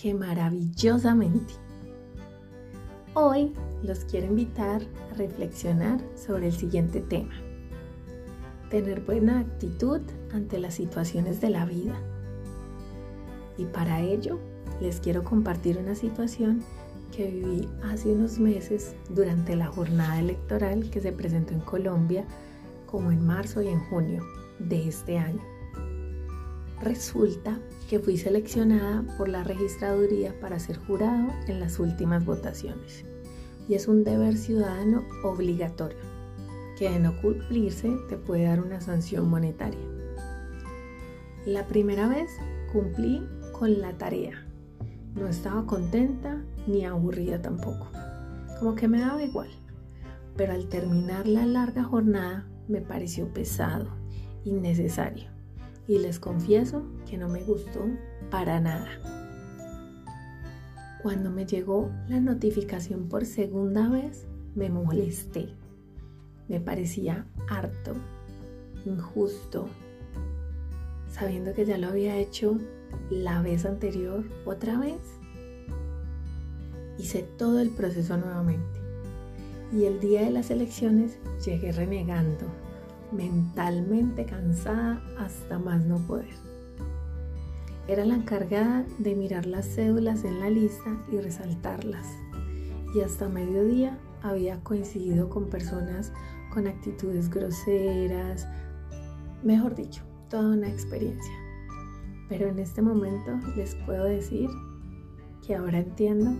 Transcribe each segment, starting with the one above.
que maravillosamente. Hoy los quiero invitar a reflexionar sobre el siguiente tema. Tener buena actitud ante las situaciones de la vida. Y para ello les quiero compartir una situación que viví hace unos meses durante la jornada electoral que se presentó en Colombia como en marzo y en junio de este año. Resulta que fui seleccionada por la registraduría para ser jurado en las últimas votaciones. Y es un deber ciudadano obligatorio, que de no cumplirse te puede dar una sanción monetaria. La primera vez cumplí con la tarea. No estaba contenta ni aburrida tampoco. Como que me daba igual. Pero al terminar la larga jornada me pareció pesado, innecesario y les confieso que no me gustó para nada. Cuando me llegó la notificación por segunda vez, me molesté. Me parecía harto, injusto, sabiendo que ya lo había hecho la vez anterior otra vez. Hice todo el proceso nuevamente y el día de las elecciones llegué renegando mentalmente cansada hasta más no poder. Era la encargada de mirar las cédulas en la lista y resaltarlas. Y hasta mediodía había coincidido con personas con actitudes groseras, mejor dicho, toda una experiencia. Pero en este momento les puedo decir que ahora entiendo,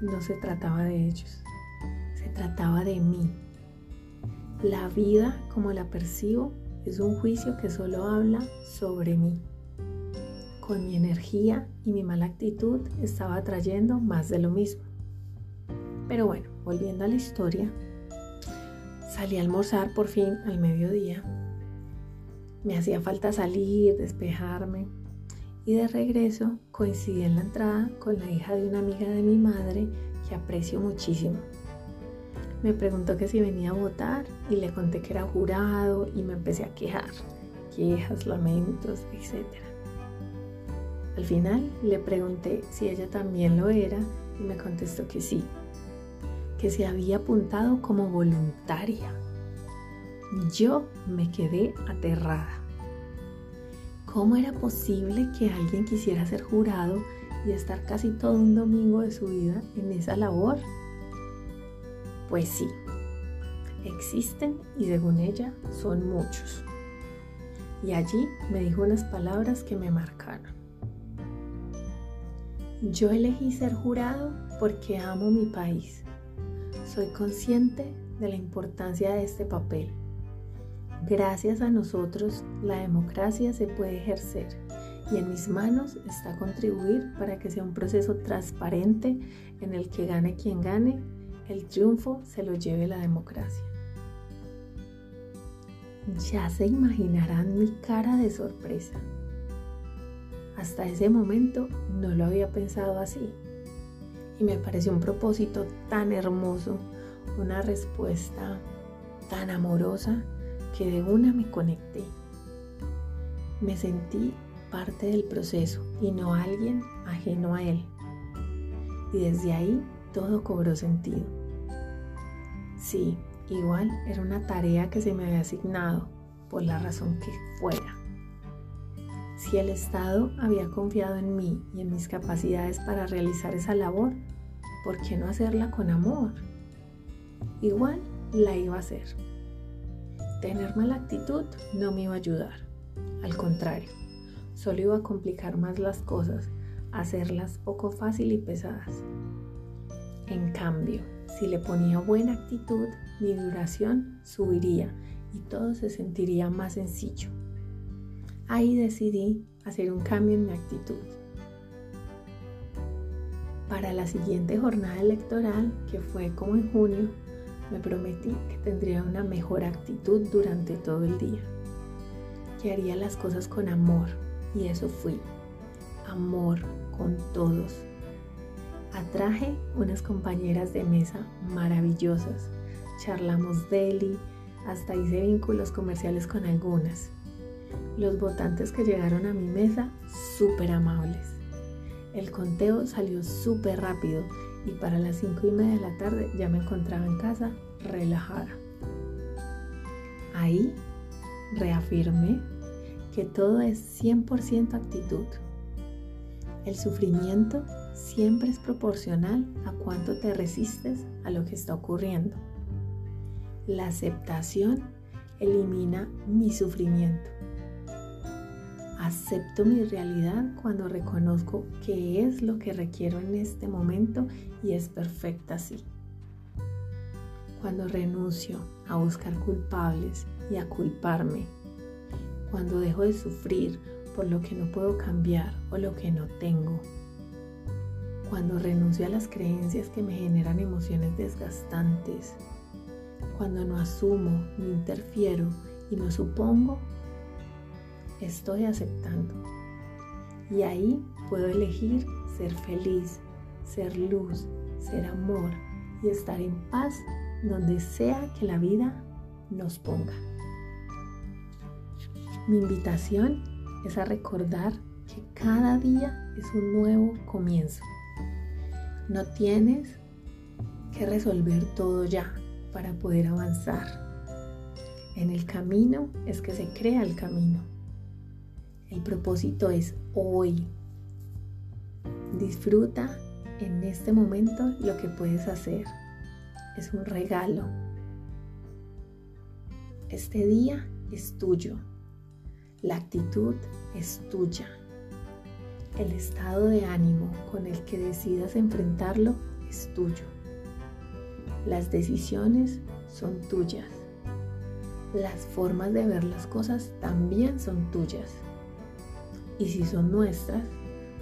no se trataba de ellos, se trataba de mí la vida como la percibo es un juicio que solo habla sobre mí. Con mi energía y mi mala actitud estaba atrayendo más de lo mismo. Pero bueno, volviendo a la historia, salí a almorzar por fin al mediodía. Me hacía falta salir, despejarme. Y de regreso coincidí en la entrada con la hija de una amiga de mi madre que aprecio muchísimo me preguntó que si venía a votar y le conté que era jurado y me empecé a quejar, quejas, lamentos, etc. Al final le pregunté si ella también lo era y me contestó que sí, que se había apuntado como voluntaria. Yo me quedé aterrada. ¿Cómo era posible que alguien quisiera ser jurado y estar casi todo un domingo de su vida en esa labor? Pues sí, existen y según ella son muchos. Y allí me dijo unas palabras que me marcaron. Yo elegí ser jurado porque amo mi país. Soy consciente de la importancia de este papel. Gracias a nosotros la democracia se puede ejercer y en mis manos está contribuir para que sea un proceso transparente en el que gane quien gane el triunfo se lo lleve la democracia. Ya se imaginarán mi cara de sorpresa. Hasta ese momento no lo había pensado así. Y me pareció un propósito tan hermoso, una respuesta tan amorosa que de una me conecté. Me sentí parte del proceso y no alguien ajeno a él. Y desde ahí todo cobró sentido. Sí, igual era una tarea que se me había asignado, por la razón que fuera. Si el Estado había confiado en mí y en mis capacidades para realizar esa labor, ¿por qué no hacerla con amor? Igual la iba a hacer. Tener mala actitud no me iba a ayudar. Al contrario, solo iba a complicar más las cosas, hacerlas poco fácil y pesadas. En cambio, si le ponía buena actitud, mi duración subiría y todo se sentiría más sencillo. Ahí decidí hacer un cambio en mi actitud. Para la siguiente jornada electoral, que fue como en junio, me prometí que tendría una mejor actitud durante todo el día, que haría las cosas con amor y eso fui, amor con todos. Atraje unas compañeras de mesa maravillosas, charlamos deli, hasta hice vínculos comerciales con algunas. Los votantes que llegaron a mi mesa, súper amables. El conteo salió súper rápido y para las 5 y media de la tarde ya me encontraba en casa relajada. Ahí reafirmé que todo es 100% actitud. El sufrimiento siempre es proporcional a cuánto te resistes a lo que está ocurriendo. La aceptación elimina mi sufrimiento. Acepto mi realidad cuando reconozco que es lo que requiero en este momento y es perfecta así. Cuando renuncio a buscar culpables y a culparme. Cuando dejo de sufrir por lo que no puedo cambiar o lo que no tengo. Cuando renuncio a las creencias que me generan emociones desgastantes. Cuando no asumo, ni interfiero y no supongo estoy aceptando. Y ahí puedo elegir ser feliz, ser luz, ser amor y estar en paz donde sea que la vida nos ponga. Mi invitación es a recordar que cada día es un nuevo comienzo. No tienes que resolver todo ya para poder avanzar. En el camino es que se crea el camino. El propósito es hoy. Disfruta en este momento lo que puedes hacer. Es un regalo. Este día es tuyo. La actitud es tuya. El estado de ánimo con el que decidas enfrentarlo es tuyo. Las decisiones son tuyas. Las formas de ver las cosas también son tuyas y si son nuestras,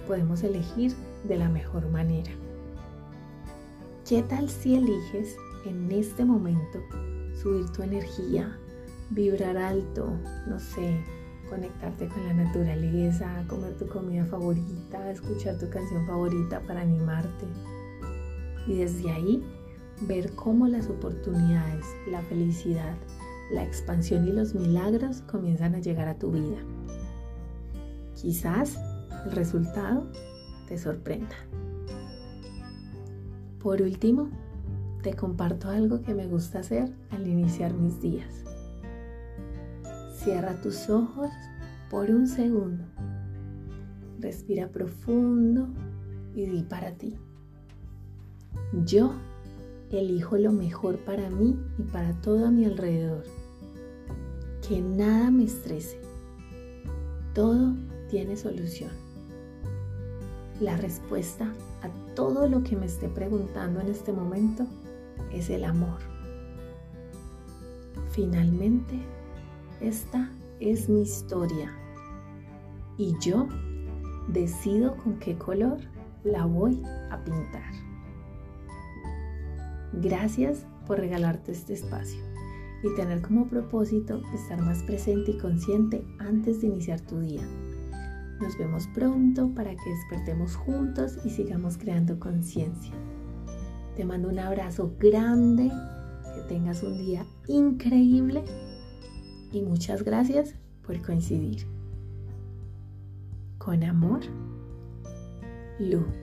podemos elegir de la mejor manera. ¿Qué tal si eliges en este momento subir tu energía, vibrar alto, no sé, conectarte con la naturaleza, comer tu comida favorita, escuchar tu canción favorita para animarte? Y desde ahí ver cómo las oportunidades, la felicidad, la expansión y los milagros comienzan a llegar a tu vida. Quizás el resultado te sorprenda. Por último, te comparto algo que me gusta hacer al iniciar mis días. Cierra tus ojos por un segundo. Respira profundo y di para ti. Yo elijo lo mejor para mí y para todo a mi alrededor. Que nada me estrese. Todo tiene solución. La respuesta a todo lo que me esté preguntando en este momento es el amor. Finalmente, esta es mi historia y yo decido con qué color la voy a pintar. Gracias por regalarte este espacio y tener como propósito estar más presente y consciente antes de iniciar tu día. Nos vemos pronto para que despertemos juntos y sigamos creando conciencia. Te mando un abrazo grande, que tengas un día increíble y muchas gracias por coincidir. Con amor, Lu.